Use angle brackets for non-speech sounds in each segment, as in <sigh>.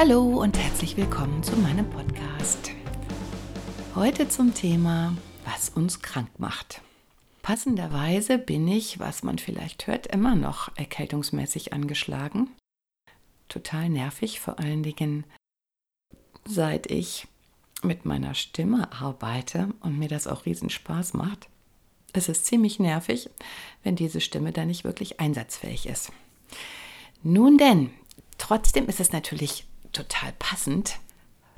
Hallo und herzlich willkommen zu meinem Podcast. Heute zum Thema, was uns krank macht. Passenderweise bin ich, was man vielleicht hört, immer noch erkältungsmäßig angeschlagen. Total nervig, vor allen Dingen seit ich mit meiner Stimme arbeite und mir das auch riesen Spaß macht. Es ist ziemlich nervig, wenn diese Stimme dann nicht wirklich einsatzfähig ist. Nun denn, trotzdem ist es natürlich total passend,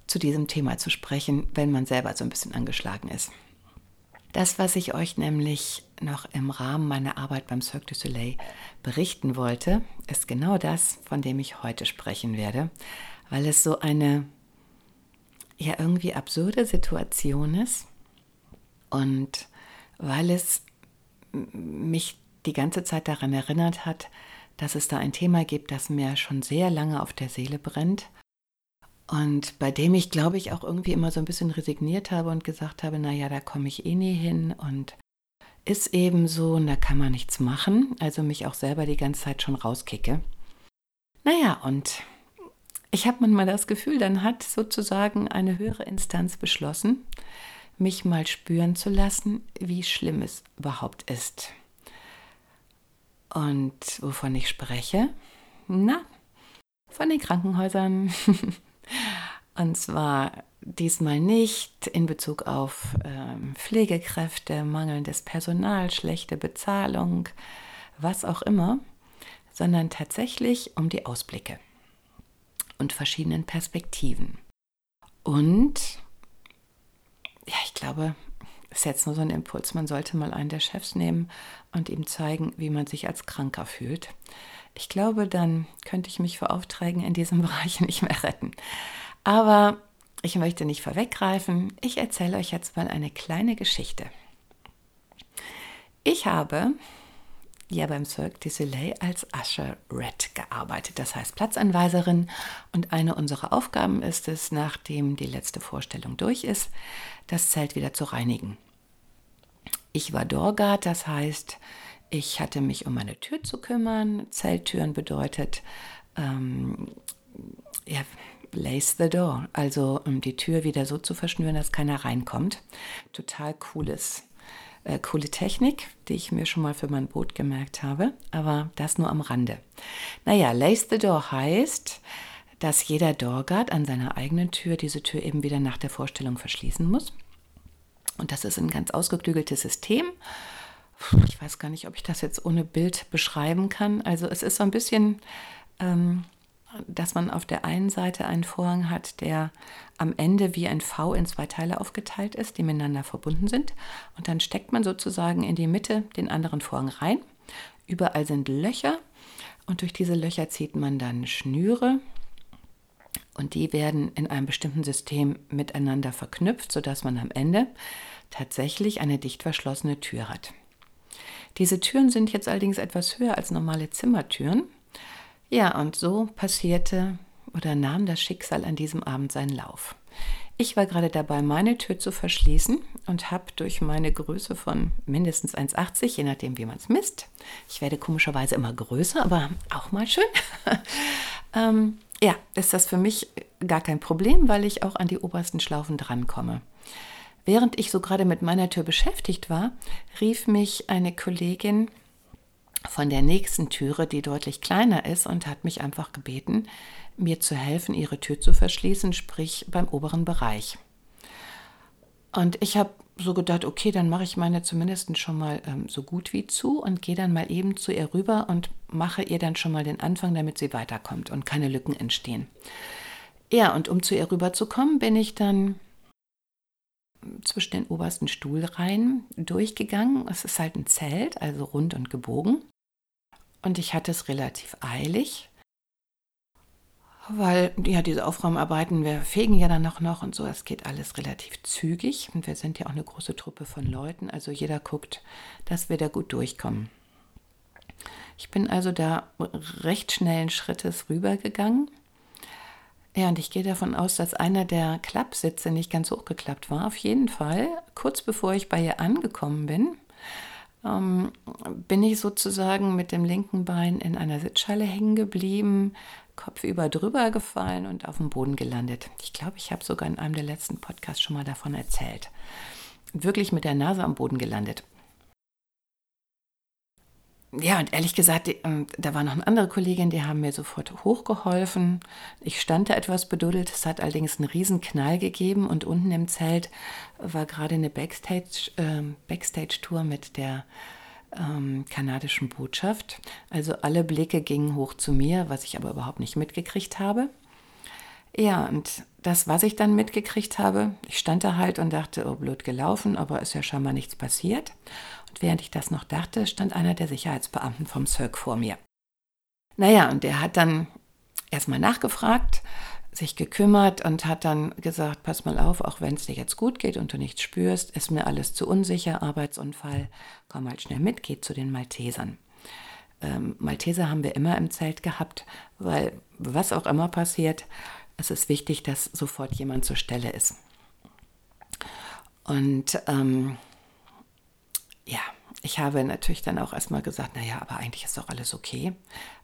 zu diesem Thema zu sprechen, wenn man selber so ein bisschen angeschlagen ist. Das, was ich euch nämlich noch im Rahmen meiner Arbeit beim Cirque du Soleil berichten wollte, ist genau das, von dem ich heute sprechen werde, weil es so eine ja irgendwie absurde Situation ist und weil es mich die ganze Zeit daran erinnert hat, dass es da ein Thema gibt, das mir schon sehr lange auf der Seele brennt und bei dem ich, glaube ich, auch irgendwie immer so ein bisschen resigniert habe und gesagt habe, naja, da komme ich eh nie hin und ist eben so und da kann man nichts machen. Also mich auch selber die ganze Zeit schon rauskicke. Naja, und ich habe manchmal das Gefühl, dann hat sozusagen eine höhere Instanz beschlossen, mich mal spüren zu lassen, wie schlimm es überhaupt ist. Und wovon ich spreche? Na, von den Krankenhäusern. <laughs> Und zwar diesmal nicht in Bezug auf ähm, Pflegekräfte, mangelndes Personal, schlechte Bezahlung, was auch immer, sondern tatsächlich um die Ausblicke und verschiedenen Perspektiven. Und ja, ich glaube, es ist jetzt nur so ein Impuls, man sollte mal einen der Chefs nehmen und ihm zeigen, wie man sich als Kranker fühlt. Ich glaube, dann könnte ich mich vor Aufträgen in diesem <laughs> Bereich nicht mehr retten. Aber ich möchte nicht vorweggreifen. Ich erzähle euch jetzt mal eine kleine Geschichte. Ich habe ja beim Cirque du Soleil als Usher Red gearbeitet, das heißt Platzanweiserin. Und eine unserer Aufgaben ist es, nachdem die letzte Vorstellung durch ist, das Zelt wieder zu reinigen. Ich war Dorgard, das heißt, ich hatte mich um meine Tür zu kümmern. Zelttüren bedeutet, ähm, ja, lace the door, also um die Tür wieder so zu verschnüren, dass keiner reinkommt. Total cooles, äh, coole Technik, die ich mir schon mal für mein Boot gemerkt habe, aber das nur am Rande. Naja, lace the door heißt, dass jeder Doorguard an seiner eigenen Tür diese Tür eben wieder nach der Vorstellung verschließen muss. Und das ist ein ganz ausgeklügeltes System ich weiß gar nicht, ob ich das jetzt ohne Bild beschreiben kann. Also es ist so ein bisschen, ähm, dass man auf der einen Seite einen Vorhang hat, der am Ende wie ein V in zwei Teile aufgeteilt ist, die miteinander verbunden sind. Und dann steckt man sozusagen in die Mitte den anderen Vorhang rein. Überall sind Löcher und durch diese Löcher zieht man dann Schnüre und die werden in einem bestimmten System miteinander verknüpft, sodass man am Ende tatsächlich eine dicht verschlossene Tür hat. Diese Türen sind jetzt allerdings etwas höher als normale Zimmertüren. Ja, und so passierte oder nahm das Schicksal an diesem Abend seinen Lauf. Ich war gerade dabei, meine Tür zu verschließen und habe durch meine Größe von mindestens 1,80, je nachdem, wie man es misst, ich werde komischerweise immer größer, aber auch mal schön, <laughs> ähm, ja, ist das für mich gar kein Problem, weil ich auch an die obersten Schlaufen drankomme. Während ich so gerade mit meiner Tür beschäftigt war, rief mich eine Kollegin von der nächsten Türe, die deutlich kleiner ist, und hat mich einfach gebeten, mir zu helfen, ihre Tür zu verschließen, sprich beim oberen Bereich. Und ich habe so gedacht, okay, dann mache ich meine zumindest schon mal ähm, so gut wie zu und gehe dann mal eben zu ihr rüber und mache ihr dann schon mal den Anfang, damit sie weiterkommt und keine Lücken entstehen. Ja, und um zu ihr rüberzukommen, bin ich dann zwischen den obersten Stuhlreihen durchgegangen. Es ist halt ein Zelt, also rund und gebogen. Und ich hatte es relativ eilig weil ja diese Aufräumarbeiten, wir fegen ja dann noch noch und so, es geht alles relativ zügig und wir sind ja auch eine große Truppe von Leuten, also jeder guckt, dass wir da gut durchkommen. Ich bin also da recht schnellen Schrittes rübergegangen. Ja, und ich gehe davon aus, dass einer der Klappsitze nicht ganz hochgeklappt war. Auf jeden Fall, kurz bevor ich bei ihr angekommen bin, ähm, bin ich sozusagen mit dem linken Bein in einer Sitzschale hängen geblieben, kopfüber drüber gefallen und auf dem Boden gelandet. Ich glaube, ich habe sogar in einem der letzten Podcasts schon mal davon erzählt. Wirklich mit der Nase am Boden gelandet. Ja, und ehrlich gesagt, ähm, da war noch eine andere Kollegin, die haben mir sofort hochgeholfen. Ich stand da etwas beduddelt. Es hat allerdings einen riesen Knall gegeben und unten im Zelt war gerade eine Backstage, äh, Backstage-Tour mit der ähm, kanadischen Botschaft. Also alle Blicke gingen hoch zu mir, was ich aber überhaupt nicht mitgekriegt habe. Ja, und das, was ich dann mitgekriegt habe, ich stand da halt und dachte, oh, blöd gelaufen, aber ist ja scheinbar nichts passiert. Und während ich das noch dachte, stand einer der Sicherheitsbeamten vom Cirque vor mir. Naja, und der hat dann erstmal nachgefragt, sich gekümmert und hat dann gesagt, pass mal auf, auch wenn es dir jetzt gut geht und du nichts spürst, ist mir alles zu unsicher, Arbeitsunfall, komm halt schnell mit, geh zu den Maltesern. Ähm, Malteser haben wir immer im Zelt gehabt, weil was auch immer passiert, es ist wichtig, dass sofort jemand zur Stelle ist. Und ähm, ja, ich habe natürlich dann auch erstmal gesagt, naja, aber eigentlich ist doch alles okay.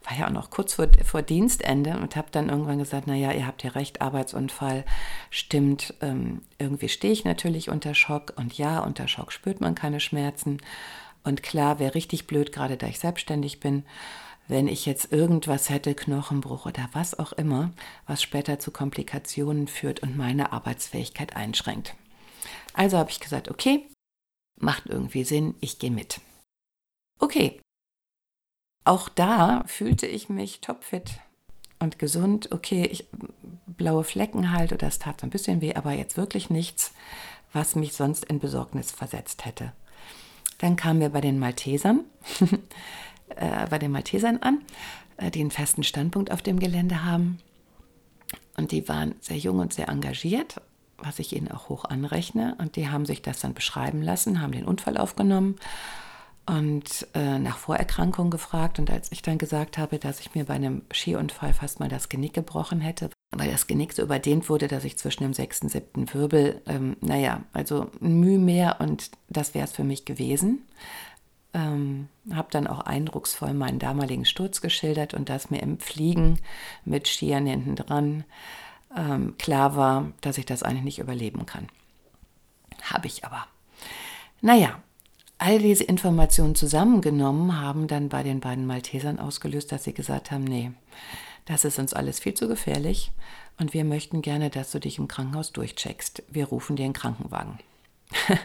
War ja auch noch kurz vor, vor Dienstende und habe dann irgendwann gesagt, naja, ihr habt ja recht, Arbeitsunfall stimmt. Ähm, irgendwie stehe ich natürlich unter Schock und ja, unter Schock spürt man keine Schmerzen. Und klar, wäre richtig blöd, gerade da ich selbstständig bin, wenn ich jetzt irgendwas hätte, Knochenbruch oder was auch immer, was später zu Komplikationen führt und meine Arbeitsfähigkeit einschränkt. Also habe ich gesagt, okay, macht irgendwie Sinn, ich gehe mit. Okay. Auch da fühlte ich mich topfit und gesund. Okay, ich, blaue Flecken halt oder es tat so ein bisschen weh, aber jetzt wirklich nichts, was mich sonst in Besorgnis versetzt hätte. Dann kamen wir bei den Maltesern, <laughs> äh, bei den Maltesern an, äh, die einen festen Standpunkt auf dem Gelände haben. Und die waren sehr jung und sehr engagiert was ich ihnen auch hoch anrechne. Und die haben sich das dann beschreiben lassen, haben den Unfall aufgenommen und äh, nach Vorerkrankungen gefragt. Und als ich dann gesagt habe, dass ich mir bei einem Skiunfall fast mal das Genick gebrochen hätte, weil das Genick so überdehnt wurde, dass ich zwischen dem sechsten und siebten Wirbel, ähm, naja, also Mühe mehr und das wäre es für mich gewesen. Ähm, habe dann auch eindrucksvoll meinen damaligen Sturz geschildert und das mir im Fliegen mit Skiern hinten dran ähm, klar war, dass ich das eigentlich nicht überleben kann. Habe ich aber. Naja, all diese Informationen zusammengenommen haben dann bei den beiden Maltesern ausgelöst, dass sie gesagt haben, nee, das ist uns alles viel zu gefährlich und wir möchten gerne, dass du dich im Krankenhaus durchcheckst. Wir rufen dir einen Krankenwagen. <laughs>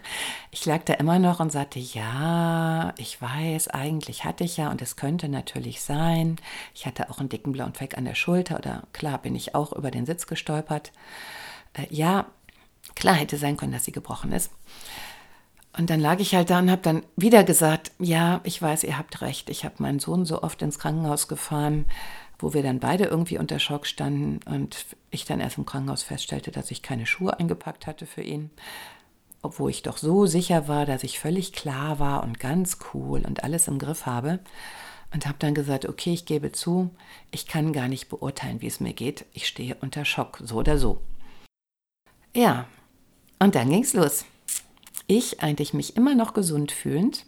ich lag da immer noch und sagte, ja, ich weiß, eigentlich hatte ich ja und es könnte natürlich sein. Ich hatte auch einen dicken blauen Fleck an der Schulter oder klar bin ich auch über den Sitz gestolpert. Äh, ja, klar hätte sein können, dass sie gebrochen ist. Und dann lag ich halt da und habe dann wieder gesagt, ja, ich weiß, ihr habt recht. Ich habe meinen Sohn so oft ins Krankenhaus gefahren, wo wir dann beide irgendwie unter Schock standen und ich dann erst im Krankenhaus feststellte, dass ich keine Schuhe eingepackt hatte für ihn obwohl ich doch so sicher war, dass ich völlig klar war und ganz cool und alles im Griff habe. Und habe dann gesagt, okay, ich gebe zu, ich kann gar nicht beurteilen, wie es mir geht. Ich stehe unter Schock, so oder so. Ja, und dann ging's los. Ich, eigentlich mich immer noch gesund fühlend,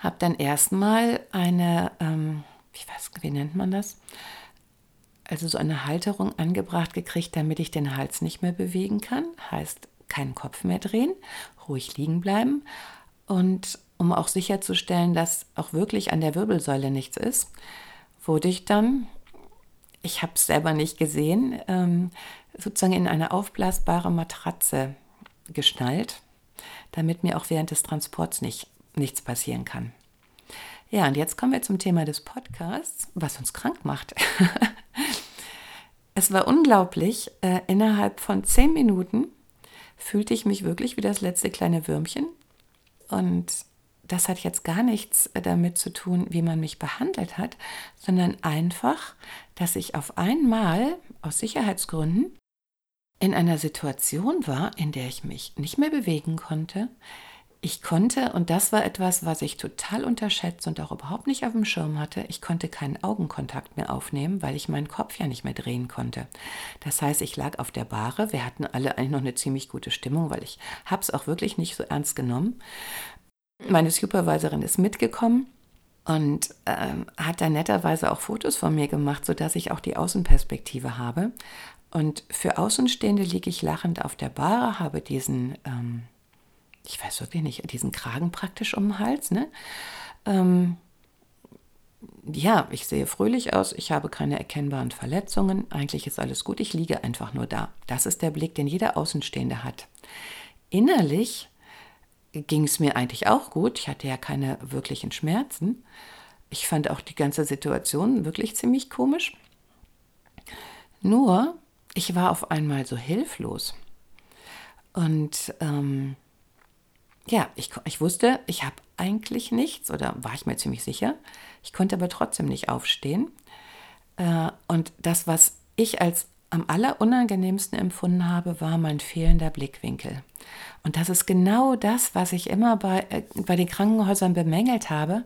habe dann erstmal eine, ähm, wie, was, wie nennt man das? Also so eine Halterung angebracht gekriegt, damit ich den Hals nicht mehr bewegen kann. Heißt, keinen Kopf mehr drehen, ruhig liegen bleiben und um auch sicherzustellen, dass auch wirklich an der Wirbelsäule nichts ist, wurde ich dann, ich habe es selber nicht gesehen, ähm, sozusagen in eine aufblasbare Matratze geschnallt, damit mir auch während des Transports nicht, nichts passieren kann. Ja, und jetzt kommen wir zum Thema des Podcasts, was uns krank macht. <laughs> es war unglaublich. Äh, innerhalb von zehn Minuten fühlte ich mich wirklich wie das letzte kleine Würmchen. Und das hat jetzt gar nichts damit zu tun, wie man mich behandelt hat, sondern einfach, dass ich auf einmal aus Sicherheitsgründen in einer Situation war, in der ich mich nicht mehr bewegen konnte, ich konnte, und das war etwas, was ich total unterschätzt und auch überhaupt nicht auf dem Schirm hatte, ich konnte keinen Augenkontakt mehr aufnehmen, weil ich meinen Kopf ja nicht mehr drehen konnte. Das heißt, ich lag auf der Bahre, wir hatten alle eigentlich noch eine ziemlich gute Stimmung, weil ich habe es auch wirklich nicht so ernst genommen. Meine Supervisorin ist mitgekommen und ähm, hat dann netterweise auch Fotos von mir gemacht, sodass ich auch die Außenperspektive habe. Und für Außenstehende liege ich lachend auf der Bahre, habe diesen... Ähm, ich weiß wirklich nicht, diesen Kragen praktisch um den Hals. Ne? Ähm, ja, ich sehe fröhlich aus, ich habe keine erkennbaren Verletzungen, eigentlich ist alles gut, ich liege einfach nur da. Das ist der Blick, den jeder Außenstehende hat. Innerlich ging es mir eigentlich auch gut, ich hatte ja keine wirklichen Schmerzen. Ich fand auch die ganze Situation wirklich ziemlich komisch. Nur, ich war auf einmal so hilflos. Und ähm, ja, ich, ich wusste, ich habe eigentlich nichts oder war ich mir ziemlich sicher. Ich konnte aber trotzdem nicht aufstehen. Äh, und das, was ich als am allerunangenehmsten empfunden habe, war mein fehlender Blickwinkel. Und das ist genau das, was ich immer bei, äh, bei den Krankenhäusern bemängelt habe,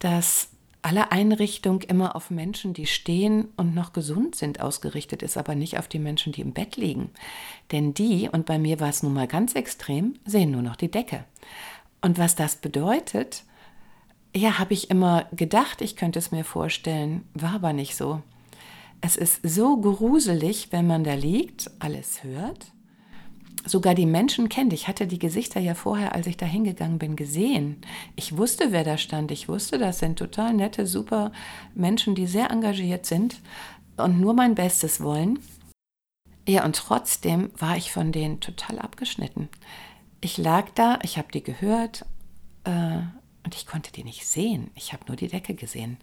dass alle Einrichtung immer auf Menschen, die stehen und noch gesund sind, ausgerichtet ist, aber nicht auf die Menschen, die im Bett liegen. Denn die, und bei mir war es nun mal ganz extrem, sehen nur noch die Decke. Und was das bedeutet, ja, habe ich immer gedacht, ich könnte es mir vorstellen, war aber nicht so. Es ist so gruselig, wenn man da liegt, alles hört sogar die Menschen kennt. Ich hatte die Gesichter ja vorher, als ich da hingegangen bin, gesehen. Ich wusste, wer da stand. Ich wusste, das sind total nette, super Menschen, die sehr engagiert sind und nur mein Bestes wollen. Ja, und trotzdem war ich von denen total abgeschnitten. Ich lag da, ich habe die gehört äh, und ich konnte die nicht sehen. Ich habe nur die Decke gesehen.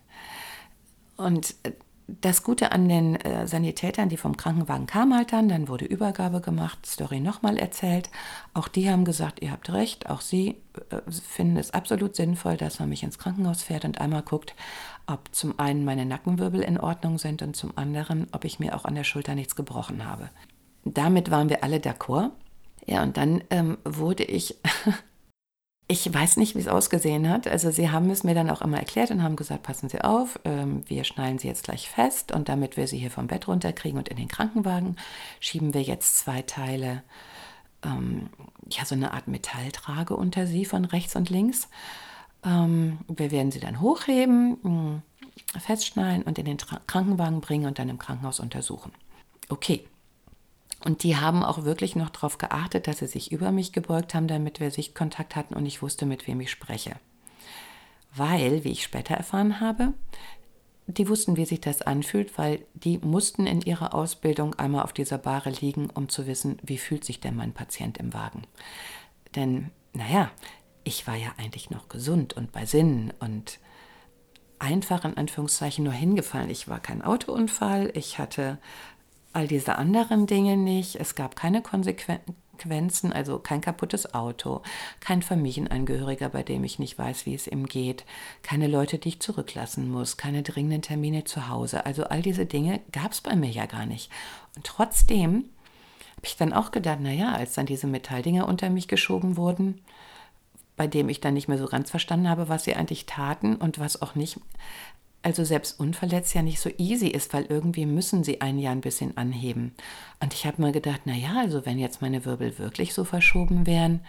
Und äh, das Gute an den äh, Sanitätern, die vom Krankenwagen kamen halt dann, dann wurde Übergabe gemacht, Story nochmal erzählt. Auch die haben gesagt, ihr habt recht, auch sie äh, finden es absolut sinnvoll, dass man mich ins Krankenhaus fährt und einmal guckt, ob zum einen meine Nackenwirbel in Ordnung sind und zum anderen, ob ich mir auch an der Schulter nichts gebrochen habe. Damit waren wir alle d'accord. Ja, und dann ähm, wurde ich <laughs> Ich weiß nicht, wie es ausgesehen hat. Also sie haben es mir dann auch immer erklärt und haben gesagt, passen Sie auf, ähm, wir schnallen Sie jetzt gleich fest und damit wir Sie hier vom Bett runterkriegen und in den Krankenwagen, schieben wir jetzt zwei Teile, ähm, ja, so eine Art Metalltrage unter Sie von rechts und links. Ähm, wir werden Sie dann hochheben, mh, festschnallen und in den Tra Krankenwagen bringen und dann im Krankenhaus untersuchen. Okay, und die haben auch wirklich noch darauf geachtet, dass sie sich über mich gebeugt haben, damit wir Sichtkontakt hatten und ich wusste, mit wem ich spreche. Weil, wie ich später erfahren habe, die wussten, wie sich das anfühlt, weil die mussten in ihrer Ausbildung einmal auf dieser Bahre liegen, um zu wissen, wie fühlt sich denn mein Patient im Wagen. Denn, naja, ich war ja eigentlich noch gesund und bei Sinnen und einfach in Anführungszeichen nur hingefallen. Ich war kein Autounfall, ich hatte all diese anderen Dinge nicht. Es gab keine Konsequenzen, also kein kaputtes Auto, kein Familienangehöriger, bei dem ich nicht weiß, wie es ihm geht, keine Leute, die ich zurücklassen muss, keine dringenden Termine zu Hause. Also all diese Dinge gab es bei mir ja gar nicht. Und trotzdem habe ich dann auch gedacht, naja, als dann diese Metalldinger unter mich geschoben wurden, bei dem ich dann nicht mehr so ganz verstanden habe, was sie eigentlich taten und was auch nicht, also selbst unverletzt ja nicht so easy ist, weil irgendwie müssen sie einen ja ein bisschen anheben. Und ich habe mal gedacht, naja, also wenn jetzt meine Wirbel wirklich so verschoben wären,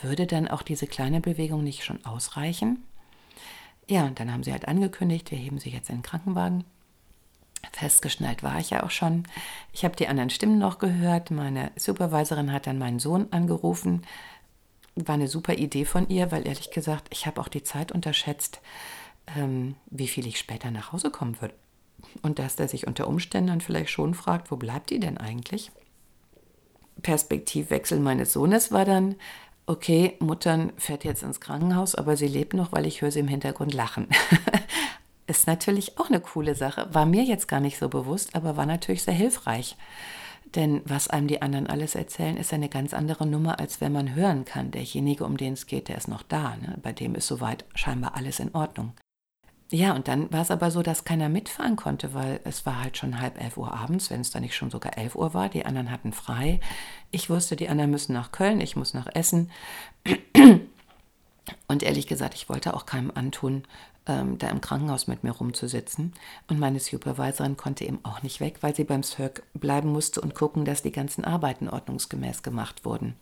würde dann auch diese kleine Bewegung nicht schon ausreichen? Ja, und dann haben sie halt angekündigt, wir heben sie jetzt in den Krankenwagen. Festgeschnallt war ich ja auch schon. Ich habe die anderen Stimmen noch gehört. Meine Supervisorin hat dann meinen Sohn angerufen. War eine super Idee von ihr, weil ehrlich gesagt, ich habe auch die Zeit unterschätzt ähm, wie viel ich später nach Hause kommen würde. Und dass der sich unter Umständen dann vielleicht schon fragt, wo bleibt die denn eigentlich? Perspektivwechsel meines Sohnes war dann, okay, Muttern fährt jetzt ins Krankenhaus, aber sie lebt noch, weil ich höre sie im Hintergrund lachen. <laughs> Ist natürlich auch eine coole Sache, war mir jetzt gar nicht so bewusst, aber war natürlich sehr hilfreich. Denn was einem die anderen alles erzählen, ist eine ganz andere Nummer, als wenn man hören kann. Derjenige, um den es geht, der ist noch da. Ne? Bei dem ist soweit scheinbar alles in Ordnung. Ja, und dann war es aber so, dass keiner mitfahren konnte, weil es war halt schon halb elf Uhr abends, wenn es da nicht schon sogar elf Uhr war. Die anderen hatten frei. Ich wusste, die anderen müssen nach Köln, ich muss nach Essen. Und ehrlich gesagt, ich wollte auch keinem antun, ähm, da im Krankenhaus mit mir rumzusitzen. Und meine Supervisorin konnte eben auch nicht weg, weil sie beim Cirque bleiben musste und gucken, dass die ganzen Arbeiten ordnungsgemäß gemacht wurden.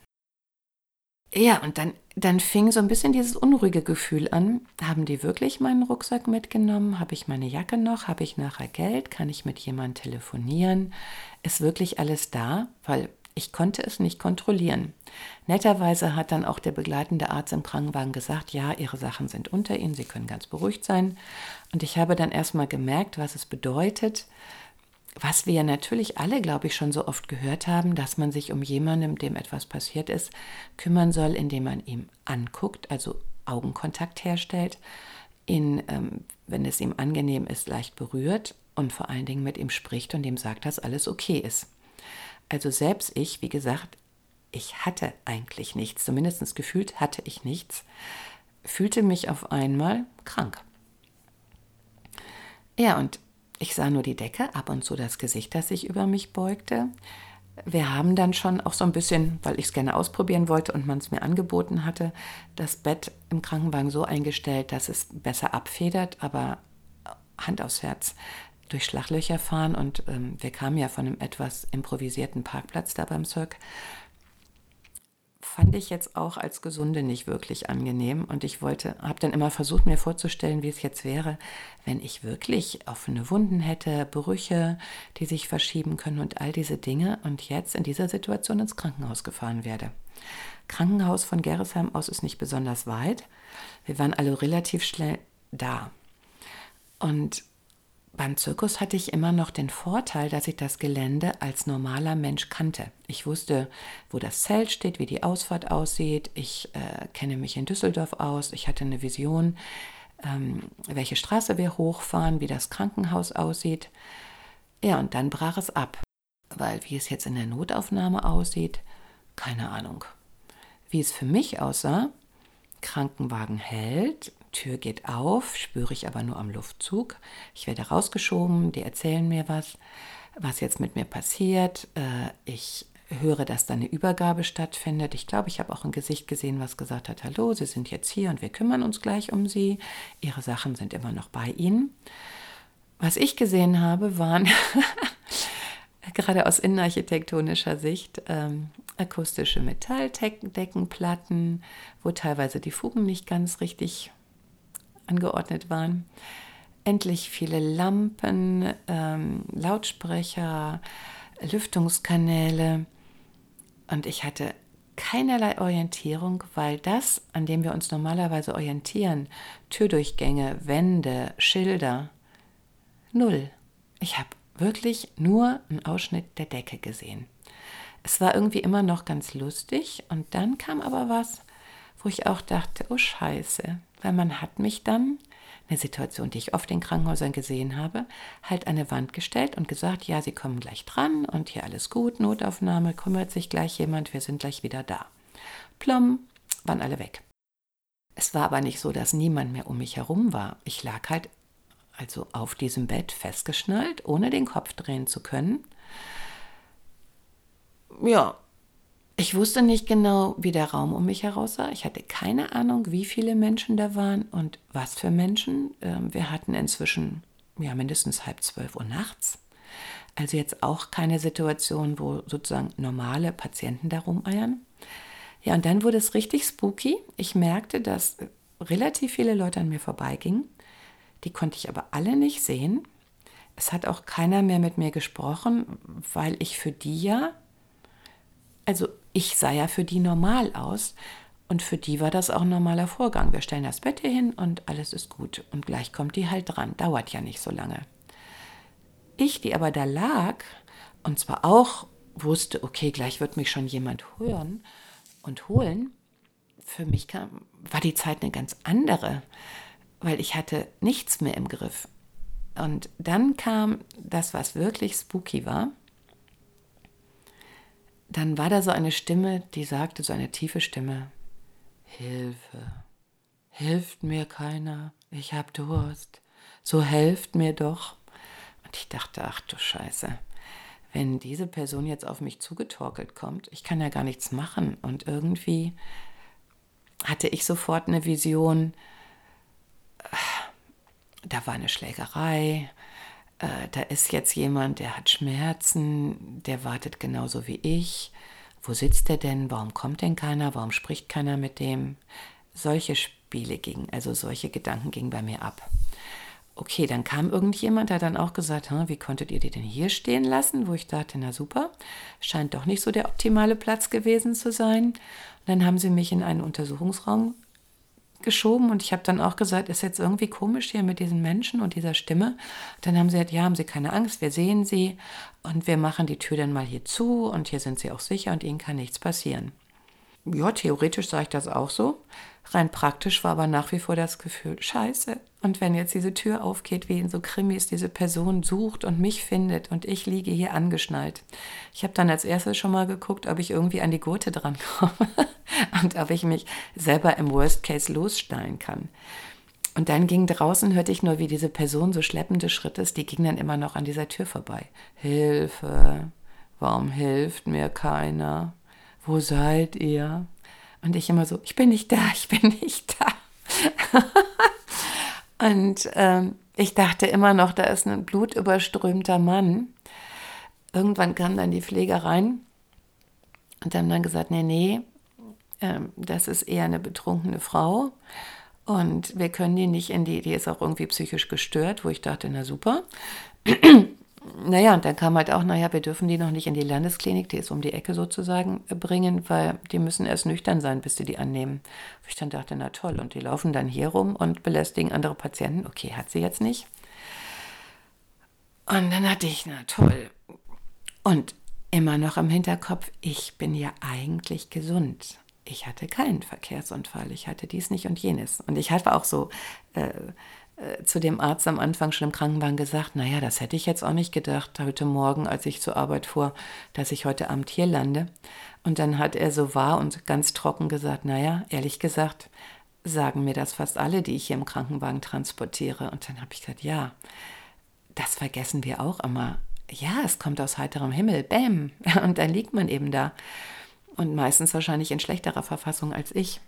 Ja, und dann, dann fing so ein bisschen dieses unruhige Gefühl an. Haben die wirklich meinen Rucksack mitgenommen? Habe ich meine Jacke noch? Habe ich nachher Geld? Kann ich mit jemandem telefonieren? Ist wirklich alles da? Weil ich konnte es nicht kontrollieren. Netterweise hat dann auch der begleitende Arzt im Krankenwagen gesagt, ja, Ihre Sachen sind unter Ihnen, Sie können ganz beruhigt sein. Und ich habe dann erstmal gemerkt, was es bedeutet, was wir ja natürlich alle, glaube ich, schon so oft gehört haben, dass man sich um jemanden, dem etwas passiert ist, kümmern soll, indem man ihm anguckt, also Augenkontakt herstellt, ihn, ähm, wenn es ihm angenehm ist, leicht berührt und vor allen Dingen mit ihm spricht und ihm sagt, dass alles okay ist. Also selbst ich, wie gesagt, ich hatte eigentlich nichts, zumindest gefühlt hatte ich nichts, fühlte mich auf einmal krank. Ja, und ich sah nur die Decke, ab und zu das Gesicht, das sich über mich beugte. Wir haben dann schon auch so ein bisschen, weil ich es gerne ausprobieren wollte und man es mir angeboten hatte, das Bett im Krankenwagen so eingestellt, dass es besser abfedert, aber Hand aufs Herz durch Schlaglöcher fahren und ähm, wir kamen ja von einem etwas improvisierten Parkplatz da beim Cirque fand ich jetzt auch als Gesunde nicht wirklich angenehm. Und ich wollte, habe dann immer versucht, mir vorzustellen, wie es jetzt wäre, wenn ich wirklich offene Wunden hätte, Brüche, die sich verschieben können und all diese Dinge und jetzt in dieser Situation ins Krankenhaus gefahren werde. Krankenhaus von Gerresheim aus ist nicht besonders weit. Wir waren alle relativ schnell da. Und beim Zirkus hatte ich immer noch den Vorteil, dass ich das Gelände als normaler Mensch kannte. Ich wusste, wo das Zelt steht, wie die Ausfahrt aussieht. Ich äh, kenne mich in Düsseldorf aus. Ich hatte eine Vision, ähm, welche Straße wir hochfahren, wie das Krankenhaus aussieht. Ja, und dann brach es ab. Weil wie es jetzt in der Notaufnahme aussieht, keine Ahnung. Wie es für mich aussah, Krankenwagen hält, Tür geht auf, spüre ich aber nur am Luftzug. Ich werde rausgeschoben, die erzählen mir was, was jetzt mit mir passiert. Äh, ich höre, dass da eine Übergabe stattfindet. Ich glaube, ich habe auch ein Gesicht gesehen, was gesagt hat, hallo, Sie sind jetzt hier und wir kümmern uns gleich um Sie. Ihre Sachen sind immer noch bei Ihnen. Was ich gesehen habe, waren <laughs> gerade aus innenarchitektonischer Sicht ähm, akustische Metalldeckenplatten, wo teilweise die Fugen nicht ganz richtig angeordnet waren. Endlich viele Lampen, ähm, Lautsprecher, Lüftungskanäle. Und ich hatte keinerlei Orientierung, weil das, an dem wir uns normalerweise orientieren, Türdurchgänge, Wände, Schilder, null. Ich habe wirklich nur einen Ausschnitt der Decke gesehen. Es war irgendwie immer noch ganz lustig und dann kam aber was, wo ich auch dachte, oh scheiße, weil man hat mich dann, eine Situation, die ich oft in Krankenhäusern gesehen habe, halt an eine Wand gestellt und gesagt, ja, Sie kommen gleich dran und hier alles gut, Notaufnahme, kümmert sich gleich jemand, wir sind gleich wieder da. Plom, waren alle weg. Es war aber nicht so, dass niemand mehr um mich herum war. Ich lag halt also auf diesem Bett festgeschnallt, ohne den Kopf drehen zu können. Ja, ich wusste nicht genau, wie der Raum um mich heraus sah. Ich hatte keine Ahnung, wie viele Menschen da waren und was für Menschen. Ähm, wir hatten inzwischen ja mindestens halb zwölf Uhr nachts. Also jetzt auch keine Situation, wo sozusagen normale Patienten da rumeiern. Ja, und dann wurde es richtig spooky. Ich merkte, dass relativ viele Leute an mir vorbeigingen. Die konnte ich aber alle nicht sehen. Es hat auch keiner mehr mit mir gesprochen, weil ich für die ja also ich sah ja für die normal aus und für die war das auch ein normaler Vorgang. Wir stellen das Bett hier hin und alles ist gut und gleich kommt die halt dran. Dauert ja nicht so lange. Ich, die aber da lag und zwar auch wusste, okay, gleich wird mich schon jemand hören und holen, für mich kam, war die Zeit eine ganz andere, weil ich hatte nichts mehr im Griff. Und dann kam das, was wirklich spooky war. Dann war da so eine Stimme, die sagte, so eine tiefe Stimme, Hilfe, hilft mir keiner, ich hab Durst, so helft mir doch. Und ich dachte, ach du Scheiße, wenn diese Person jetzt auf mich zugetorkelt kommt, ich kann ja gar nichts machen. Und irgendwie hatte ich sofort eine Vision, da war eine Schlägerei, äh, da ist jetzt jemand, der hat Schmerzen, der wartet genauso wie ich. Wo sitzt er denn? Warum kommt denn keiner? Warum spricht keiner mit dem? Solche Spiele gingen, also solche Gedanken gingen bei mir ab. Okay, dann kam irgendjemand, der dann auch gesagt, wie konntet ihr die denn hier stehen lassen? Wo ich dachte, na super, scheint doch nicht so der optimale Platz gewesen zu sein. Und dann haben sie mich in einen Untersuchungsraum geschoben und ich habe dann auch gesagt, ist jetzt irgendwie komisch hier mit diesen Menschen und dieser Stimme. Dann haben sie gesagt, ja, haben Sie keine Angst, wir sehen Sie und wir machen die Tür dann mal hier zu und hier sind Sie auch sicher und Ihnen kann nichts passieren. Ja, theoretisch sage ich das auch so. Rein praktisch war aber nach wie vor das Gefühl, scheiße. Und wenn jetzt diese Tür aufgeht, wie in so Krimis, diese Person sucht und mich findet und ich liege hier angeschnallt. Ich habe dann als erstes schon mal geguckt, ob ich irgendwie an die Gurte drankomme <laughs> und ob ich mich selber im Worst Case lossteilen kann. Und dann ging draußen, hörte ich nur, wie diese Person so schleppende Schritte ist, die ging dann immer noch an dieser Tür vorbei. Hilfe, warum hilft mir keiner? Wo seid ihr? Und ich immer so, ich bin nicht da, <laughs> ich bin nicht da. und ähm, ich dachte immer noch, da ist ein blutüberströmter Mann. Irgendwann kam dann die Pfleger rein und haben dann gesagt, nee, nee, ähm, das ist eher eine betrunkene Frau. Und wir können die nicht in die, die ist auch irgendwie psychisch gestört, wo ich dachte, na super. Naja, und dann kam halt auch, naja, wir dürfen die noch nicht in die Landesklinik, die ist um die Ecke sozusagen, äh, bringen, weil die müssen erst nüchtern sein, bis sie die annehmen. Ich dann dachte, na toll, und die laufen dann hier rum und belästigen andere Patienten. Okay, hat sie jetzt nicht. Und dann hatte ich, na toll. Und immer noch im Hinterkopf, ich bin ja eigentlich gesund ich hatte keinen Verkehrsunfall, ich hatte dies nicht und jenes. Und ich habe auch so äh, äh, zu dem Arzt am Anfang schon im Krankenwagen gesagt, naja, das hätte ich jetzt auch nicht gedacht, heute Morgen, als ich zur Arbeit fuhr, dass ich heute Abend hier lande. Und dann hat er so wahr und ganz trocken gesagt, naja, ehrlich gesagt, sagen mir das fast alle, die ich hier im Krankenwagen transportiere. Und dann habe ich gesagt, ja, das vergessen wir auch immer. Ja, es kommt aus heiterem Himmel, bäm. <laughs> Und dann liegt man eben da und meistens wahrscheinlich in schlechterer Verfassung als ich.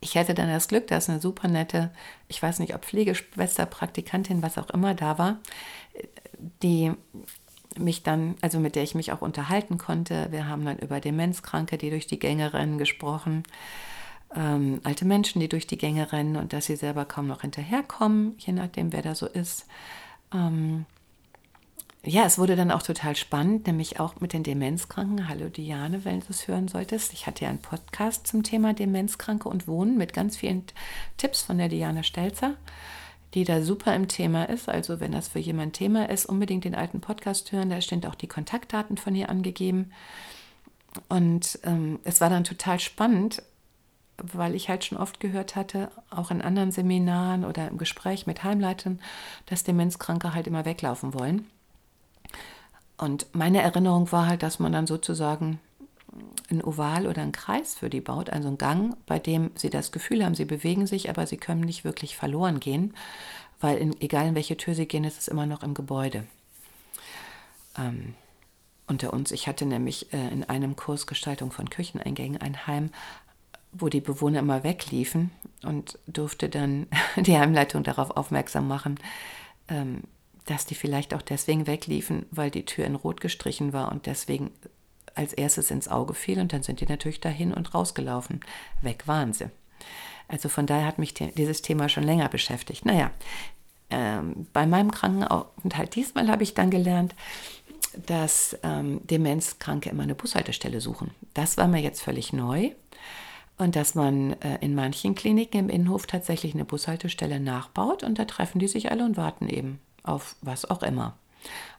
Ich hatte dann das Glück, dass eine super nette, ich weiß nicht, ob Pflegeschwester, Praktikantin, was auch immer da war, die mich dann, also mit der ich mich auch unterhalten konnte. Wir haben dann über Demenzkranke, die durch die Gänge rennen, gesprochen. Ähm, alte Menschen, die durch die Gänge rennen und dass sie selber kaum noch hinterherkommen, je nachdem, wer da so ist. Ähm, ja, es wurde dann auch total spannend, nämlich auch mit den Demenzkranken. Hallo Diane, wenn du es hören solltest. Ich hatte ja einen Podcast zum Thema Demenzkranke und Wohnen mit ganz vielen Tipps von der Diane Stelzer, die da super im Thema ist. Also wenn das für jemand Thema ist, unbedingt den alten Podcast hören. Da stehen auch die Kontaktdaten von ihr angegeben. Und ähm, es war dann total spannend, weil ich halt schon oft gehört hatte, auch in anderen Seminaren oder im Gespräch mit Heimleitern, dass Demenzkranke halt immer weglaufen wollen. Und meine Erinnerung war halt, dass man dann sozusagen ein Oval oder einen Kreis für die baut, also einen Gang, bei dem sie das Gefühl haben, sie bewegen sich, aber sie können nicht wirklich verloren gehen, weil in, egal in welche Tür sie gehen, ist es immer noch im Gebäude. Ähm, unter uns, ich hatte nämlich äh, in einem Kurs Gestaltung von Kücheneingängen ein Heim, wo die Bewohner immer wegliefen und durfte dann <laughs> die Heimleitung darauf aufmerksam machen, ähm, dass die vielleicht auch deswegen wegliefen, weil die Tür in Rot gestrichen war und deswegen als erstes ins Auge fiel und dann sind die natürlich dahin und rausgelaufen. Weg waren sie. Also von daher hat mich dieses Thema schon länger beschäftigt. Naja, ähm, bei meinem Krankenaufenthalt diesmal habe ich dann gelernt, dass ähm, Demenzkranke immer eine Bushaltestelle suchen. Das war mir jetzt völlig neu. Und dass man äh, in manchen Kliniken im Innenhof tatsächlich eine Bushaltestelle nachbaut und da treffen die sich alle und warten eben auf was auch immer.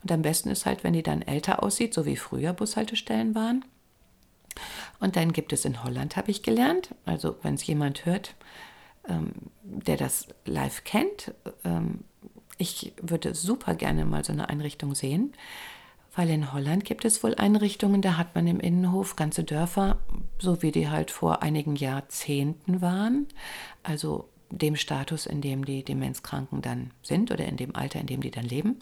Und am besten ist halt, wenn die dann älter aussieht, so wie früher Bushaltestellen waren. Und dann gibt es in Holland, habe ich gelernt, also wenn es jemand hört, ähm, der das live kennt, ähm, ich würde super gerne mal so eine Einrichtung sehen, weil in Holland gibt es wohl Einrichtungen, da hat man im Innenhof ganze Dörfer, so wie die halt vor einigen Jahrzehnten waren, also dem Status, in dem die Demenzkranken dann sind oder in dem Alter, in dem die dann leben,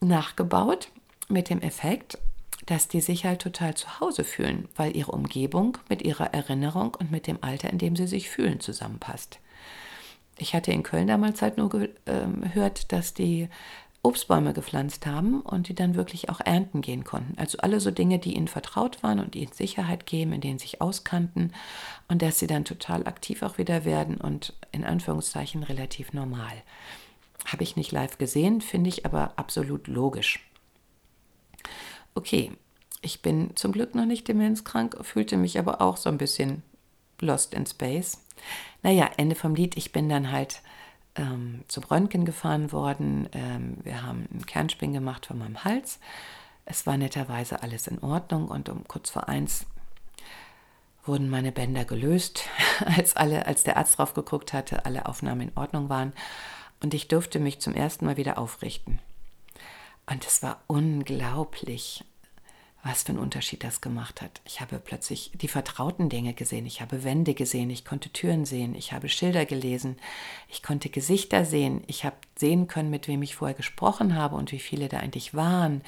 nachgebaut mit dem Effekt, dass die sich halt total zu Hause fühlen, weil ihre Umgebung mit ihrer Erinnerung und mit dem Alter, in dem sie sich fühlen, zusammenpasst. Ich hatte in Köln damals halt nur gehört, ähm, dass die Obstbäume gepflanzt haben und die dann wirklich auch ernten gehen konnten. Also alle so Dinge, die ihnen vertraut waren und ihnen Sicherheit geben, in denen sie sich auskannten und dass sie dann total aktiv auch wieder werden und in Anführungszeichen relativ normal. Habe ich nicht live gesehen, finde ich aber absolut logisch. Okay, ich bin zum Glück noch nicht demenzkrank, fühlte mich aber auch so ein bisschen lost in space. Naja, Ende vom Lied, ich bin dann halt ähm, zum Röntgen gefahren worden. Ähm, wir haben einen Kernspin gemacht von meinem Hals. Es war netterweise alles in Ordnung und um kurz vor eins wurden meine Bänder gelöst, <laughs> als alle, als der Arzt drauf geguckt hatte, alle Aufnahmen in Ordnung waren und ich durfte mich zum ersten Mal wieder aufrichten. Und es war unglaublich, was für einen Unterschied das gemacht hat. Ich habe plötzlich die vertrauten Dinge gesehen, ich habe Wände gesehen, ich konnte Türen sehen, ich habe Schilder gelesen, ich konnte Gesichter sehen, ich habe sehen können, mit wem ich vorher gesprochen habe und wie viele da eigentlich waren.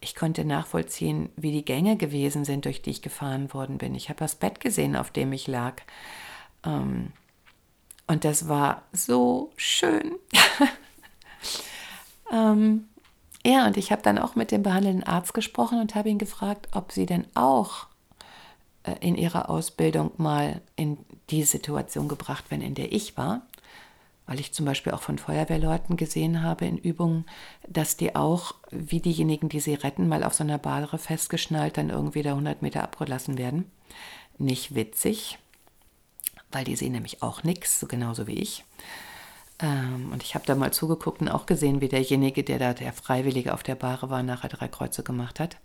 Ich konnte nachvollziehen, wie die Gänge gewesen sind, durch die ich gefahren worden bin. Ich habe das Bett gesehen, auf dem ich lag. Ähm, und das war so schön. <laughs> ähm, ja, und ich habe dann auch mit dem behandelnden Arzt gesprochen und habe ihn gefragt, ob sie denn auch äh, in ihrer Ausbildung mal in die Situation gebracht werden, in der ich war. Weil ich zum Beispiel auch von Feuerwehrleuten gesehen habe in Übungen, dass die auch, wie diejenigen, die sie retten, mal auf so einer Bahre festgeschnallt, dann irgendwie da 100 Meter abgelassen werden. Nicht witzig, weil die sehen nämlich auch nichts, so genauso wie ich. Ähm, und ich habe da mal zugeguckt und auch gesehen, wie derjenige, der da der Freiwillige auf der Bahre war, nachher drei Kreuze gemacht hat.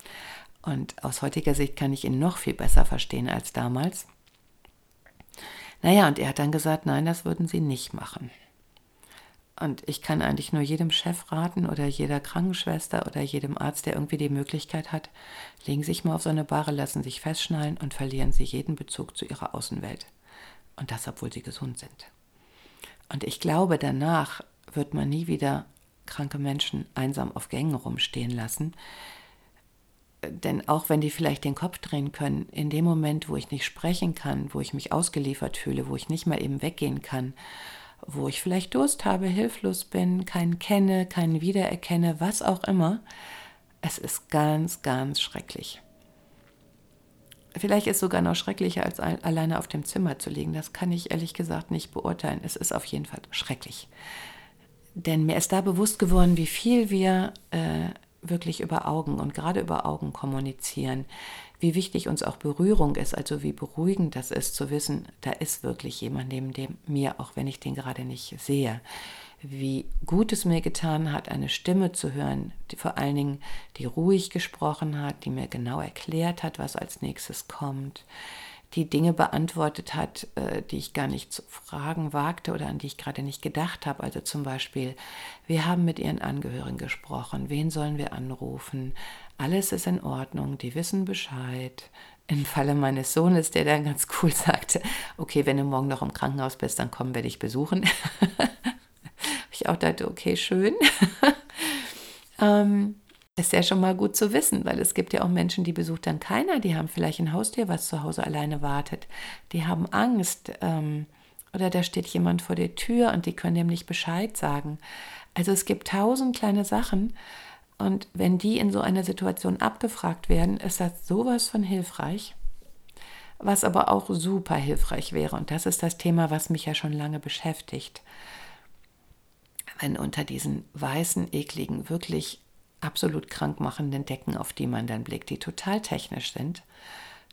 Und aus heutiger Sicht kann ich ihn noch viel besser verstehen als damals. Naja, und er hat dann gesagt, nein, das würden sie nicht machen. Und ich kann eigentlich nur jedem Chef raten oder jeder Krankenschwester oder jedem Arzt, der irgendwie die Möglichkeit hat, legen Sie sich mal auf so eine Bahre, lassen sich festschnallen und verlieren Sie jeden Bezug zu Ihrer Außenwelt. Und das, obwohl Sie gesund sind. Und ich glaube, danach wird man nie wieder kranke Menschen einsam auf Gängen rumstehen lassen. Denn auch wenn die vielleicht den Kopf drehen können, in dem Moment, wo ich nicht sprechen kann, wo ich mich ausgeliefert fühle, wo ich nicht mal eben weggehen kann, wo ich vielleicht Durst habe, hilflos bin, keinen kenne, keinen wiedererkenne, was auch immer, es ist ganz, ganz schrecklich. Vielleicht ist es sogar noch schrecklicher, als alleine auf dem Zimmer zu liegen. Das kann ich ehrlich gesagt nicht beurteilen. Es ist auf jeden Fall schrecklich. Denn mir ist da bewusst geworden, wie viel wir äh, wirklich über Augen und gerade über Augen kommunizieren. Wie wichtig uns auch Berührung ist, also wie beruhigend das ist zu wissen, da ist wirklich jemand neben dem mir, auch wenn ich den gerade nicht sehe wie gut es mir getan hat, eine Stimme zu hören, die vor allen Dingen, die ruhig gesprochen hat, die mir genau erklärt hat, was als nächstes kommt, die Dinge beantwortet hat, äh, die ich gar nicht zu fragen wagte oder an die ich gerade nicht gedacht habe. Also zum Beispiel, wir haben mit ihren Angehörigen gesprochen, wen sollen wir anrufen? Alles ist in Ordnung, die wissen Bescheid. Im Falle meines Sohnes, der dann ganz cool <laughs> sagte, okay, wenn du morgen noch im Krankenhaus bist, dann kommen wir dich besuchen. <laughs> ich auch dachte, okay, schön. <laughs> ähm, ist ja schon mal gut zu wissen, weil es gibt ja auch Menschen, die besucht dann keiner, die haben vielleicht ein Haustier, was zu Hause alleine wartet. Die haben Angst ähm, oder da steht jemand vor der Tür und die können dem nicht Bescheid sagen. Also es gibt tausend kleine Sachen und wenn die in so einer Situation abgefragt werden, ist das sowas von hilfreich. Was aber auch super hilfreich wäre, und das ist das Thema, was mich ja schon lange beschäftigt wenn unter diesen weißen, ekligen, wirklich absolut krankmachenden Decken, auf die man dann blickt, die total technisch sind,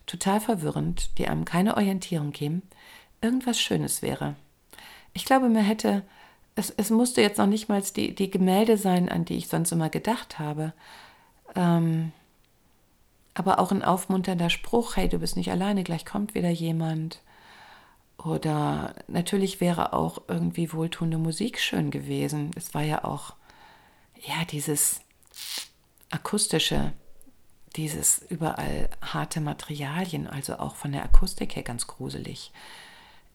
total verwirrend, die einem keine Orientierung geben, irgendwas Schönes wäre. Ich glaube, mir hätte es, es musste jetzt noch nicht mal die, die Gemälde sein, an die ich sonst immer gedacht habe. Ähm, aber auch ein aufmunternder Spruch, hey, du bist nicht alleine, gleich kommt wieder jemand. Oder natürlich wäre auch irgendwie wohltuende Musik schön gewesen. Es war ja auch, ja, dieses akustische, dieses überall harte Materialien, also auch von der Akustik her ganz gruselig.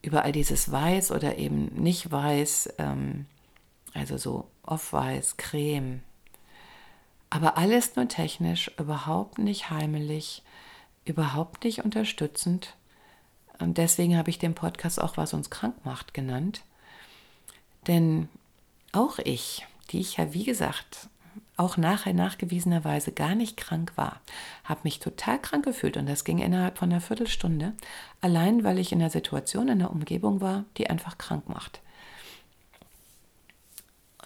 Überall dieses Weiß oder eben nicht Weiß, ähm, also so off-Weiß, Creme. Aber alles nur technisch, überhaupt nicht heimelig, überhaupt nicht unterstützend. Und deswegen habe ich den Podcast auch Was uns krank macht genannt. Denn auch ich, die ich ja wie gesagt auch nachher nachgewiesenerweise gar nicht krank war, habe mich total krank gefühlt und das ging innerhalb von einer Viertelstunde, allein weil ich in einer Situation, in einer Umgebung war, die einfach krank macht.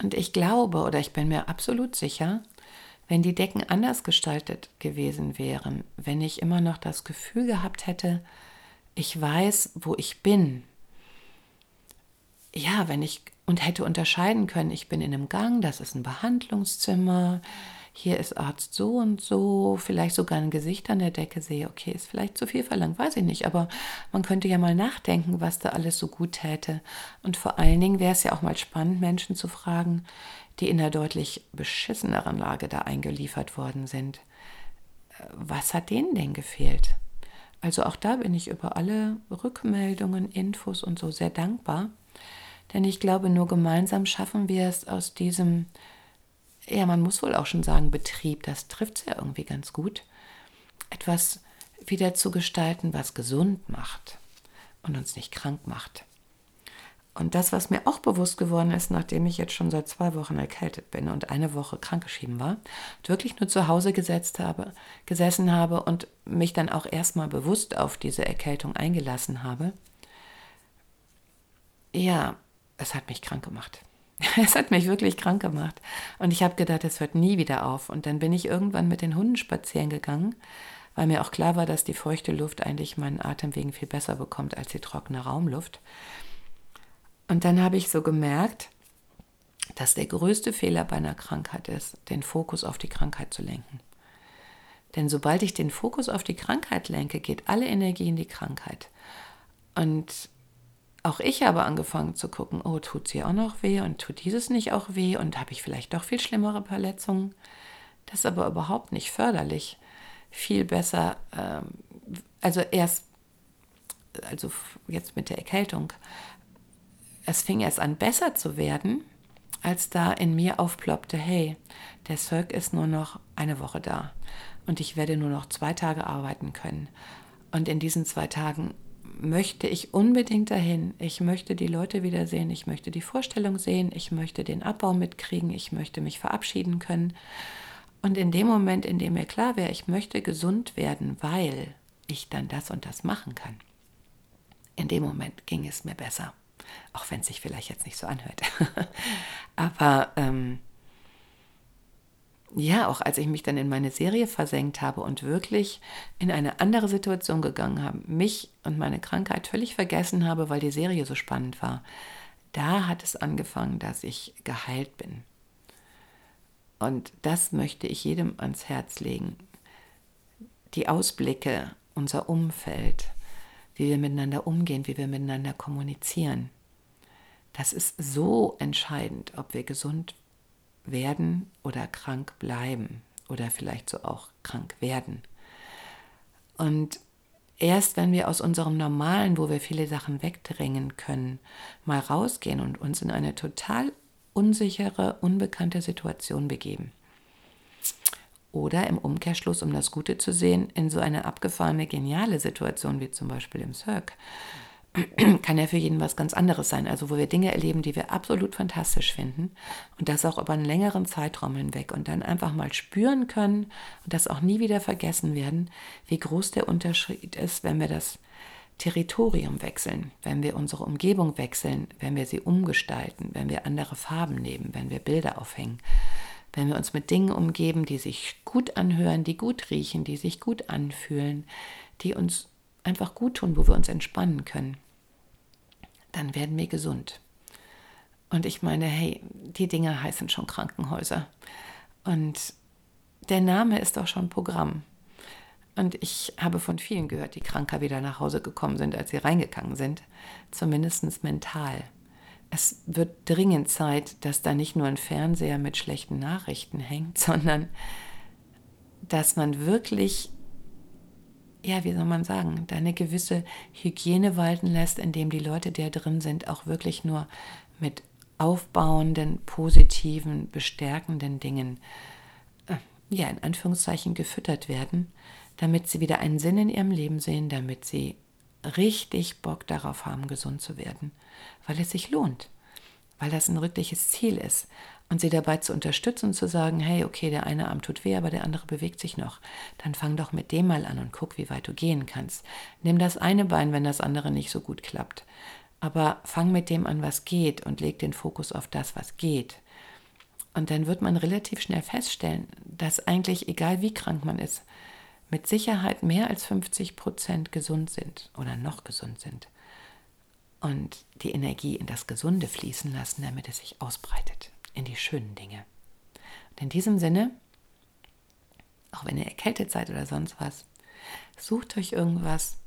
Und ich glaube oder ich bin mir absolut sicher, wenn die Decken anders gestaltet gewesen wären, wenn ich immer noch das Gefühl gehabt hätte, ich weiß, wo ich bin. Ja, wenn ich und hätte unterscheiden können, ich bin in einem Gang, das ist ein Behandlungszimmer, hier ist Arzt so und so, vielleicht sogar ein Gesicht an der Decke sehe, okay, ist vielleicht zu viel verlangt, weiß ich nicht, aber man könnte ja mal nachdenken, was da alles so gut täte. Und vor allen Dingen wäre es ja auch mal spannend, Menschen zu fragen, die in einer deutlich beschisseneren Lage da eingeliefert worden sind. Was hat denen denn gefehlt? Also auch da bin ich über alle Rückmeldungen, Infos und so sehr dankbar. Denn ich glaube, nur gemeinsam schaffen wir es aus diesem, ja, man muss wohl auch schon sagen, Betrieb, das trifft es ja irgendwie ganz gut, etwas wieder zu gestalten, was gesund macht und uns nicht krank macht. Und das, was mir auch bewusst geworden ist, nachdem ich jetzt schon seit zwei Wochen erkältet bin und eine Woche krankgeschrieben war, wirklich nur zu Hause gesetzt habe, gesessen habe und mich dann auch erstmal bewusst auf diese Erkältung eingelassen habe, ja, es hat mich krank gemacht. <laughs> Es hat mich wirklich krank gemacht. Und ich habe gedacht, es hört nie wieder auf. Und dann bin ich irgendwann mit den Hunden spazieren gegangen, weil mir auch klar war, dass die feuchte Luft eigentlich meinen Atemwegen viel besser bekommt als die trockene Raumluft. Und dann habe ich so gemerkt, dass der größte Fehler bei einer Krankheit ist, den Fokus auf die Krankheit zu lenken. Denn sobald ich den Fokus auf die Krankheit lenke, geht alle Energie in die Krankheit. Und auch ich habe angefangen zu gucken, oh, tut sie auch noch weh und tut dieses nicht auch weh und habe ich vielleicht doch viel schlimmere Verletzungen. Das ist aber überhaupt nicht förderlich. Viel besser, ähm, also erst, also jetzt mit der Erkältung, es fing erst an, besser zu werden, als da in mir aufploppte, hey, der Cirque ist nur noch eine Woche da und ich werde nur noch zwei Tage arbeiten können. Und in diesen zwei Tagen möchte ich unbedingt dahin. Ich möchte die Leute wiedersehen, ich möchte die Vorstellung sehen, ich möchte den Abbau mitkriegen, ich möchte mich verabschieden können. Und in dem Moment, in dem mir klar wäre, ich möchte gesund werden, weil ich dann das und das machen kann, in dem Moment ging es mir besser. Auch wenn es sich vielleicht jetzt nicht so anhört. <laughs> Aber ähm, ja, auch als ich mich dann in meine Serie versenkt habe und wirklich in eine andere Situation gegangen habe, mich und meine Krankheit völlig vergessen habe, weil die Serie so spannend war, da hat es angefangen, dass ich geheilt bin. Und das möchte ich jedem ans Herz legen. Die Ausblicke, unser Umfeld, wie wir miteinander umgehen, wie wir miteinander kommunizieren. Das ist so entscheidend, ob wir gesund werden oder krank bleiben oder vielleicht so auch krank werden. Und erst wenn wir aus unserem Normalen, wo wir viele Sachen wegdrängen können, mal rausgehen und uns in eine total unsichere, unbekannte Situation begeben. Oder im Umkehrschluss, um das Gute zu sehen, in so eine abgefahrene, geniale Situation wie zum Beispiel im Cirque, <clears throat> kann ja für jeden was ganz anderes sein. Also wo wir Dinge erleben, die wir absolut fantastisch finden und das auch über einen längeren Zeitraum hinweg und dann einfach mal spüren können und das auch nie wieder vergessen werden, wie groß der Unterschied ist, wenn wir das Territorium wechseln, wenn wir unsere Umgebung wechseln, wenn wir sie umgestalten, wenn wir andere Farben nehmen, wenn wir Bilder aufhängen, wenn wir uns mit Dingen umgeben, die sich gut anhören, die gut riechen, die sich gut anfühlen, die uns einfach gut tun, wo wir uns entspannen können dann werden wir gesund. Und ich meine, hey, die Dinger heißen schon Krankenhäuser. Und der Name ist auch schon Programm. Und ich habe von vielen gehört, die kranker wieder nach Hause gekommen sind, als sie reingegangen sind. Zumindest mental. Es wird dringend Zeit, dass da nicht nur ein Fernseher mit schlechten Nachrichten hängt, <laughs> sondern dass man wirklich, ja, wie soll man sagen, da eine gewisse Hygiene walten lässt, indem die Leute, die da drin sind, auch wirklich nur mit aufbauenden, positiven, bestärkenden Dingen, äh, ja, in Anführungszeichen gefüttert werden damit sie wieder einen Sinn in ihrem Leben sehen, damit sie richtig Bock darauf haben, gesund zu werden, weil es sich lohnt, weil das ein wirkliches Ziel ist und sie dabei zu unterstützen und zu sagen, hey, okay, der eine Arm tut weh, aber der andere bewegt sich noch. Dann fang doch mit dem mal an und guck, wie weit du gehen kannst. Nimm das eine Bein, wenn das andere nicht so gut klappt. Aber fang mit dem an, was geht und leg den Fokus auf das, was geht. Und dann wird man relativ schnell feststellen, dass eigentlich, egal wie krank man ist, mit Sicherheit mehr als 50 Prozent gesund sind oder noch gesund sind und die Energie in das Gesunde fließen lassen, damit es sich ausbreitet, in die schönen Dinge. Und in diesem Sinne, auch wenn ihr erkältet seid oder sonst was, sucht euch irgendwas,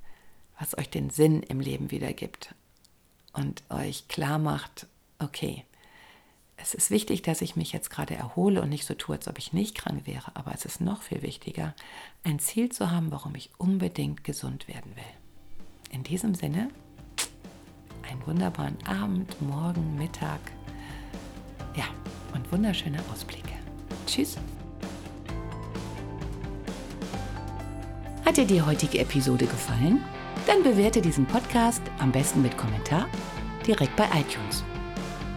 was euch den Sinn im Leben wiedergibt und euch klar macht, okay, es ist wichtig, dass ich mich jetzt gerade erhole und nicht so tue, als ob ich nicht krank wäre. Aber es ist noch viel wichtiger, ein Ziel zu haben, warum ich unbedingt gesund werden will. In diesem Sinne, einen wunderbaren Abend, Morgen, Mittag. Ja, und wunderschöne Ausblicke. Tschüss. Hat dir die heutige Episode gefallen? Dann bewerte diesen Podcast am besten mit Kommentar direkt bei iTunes.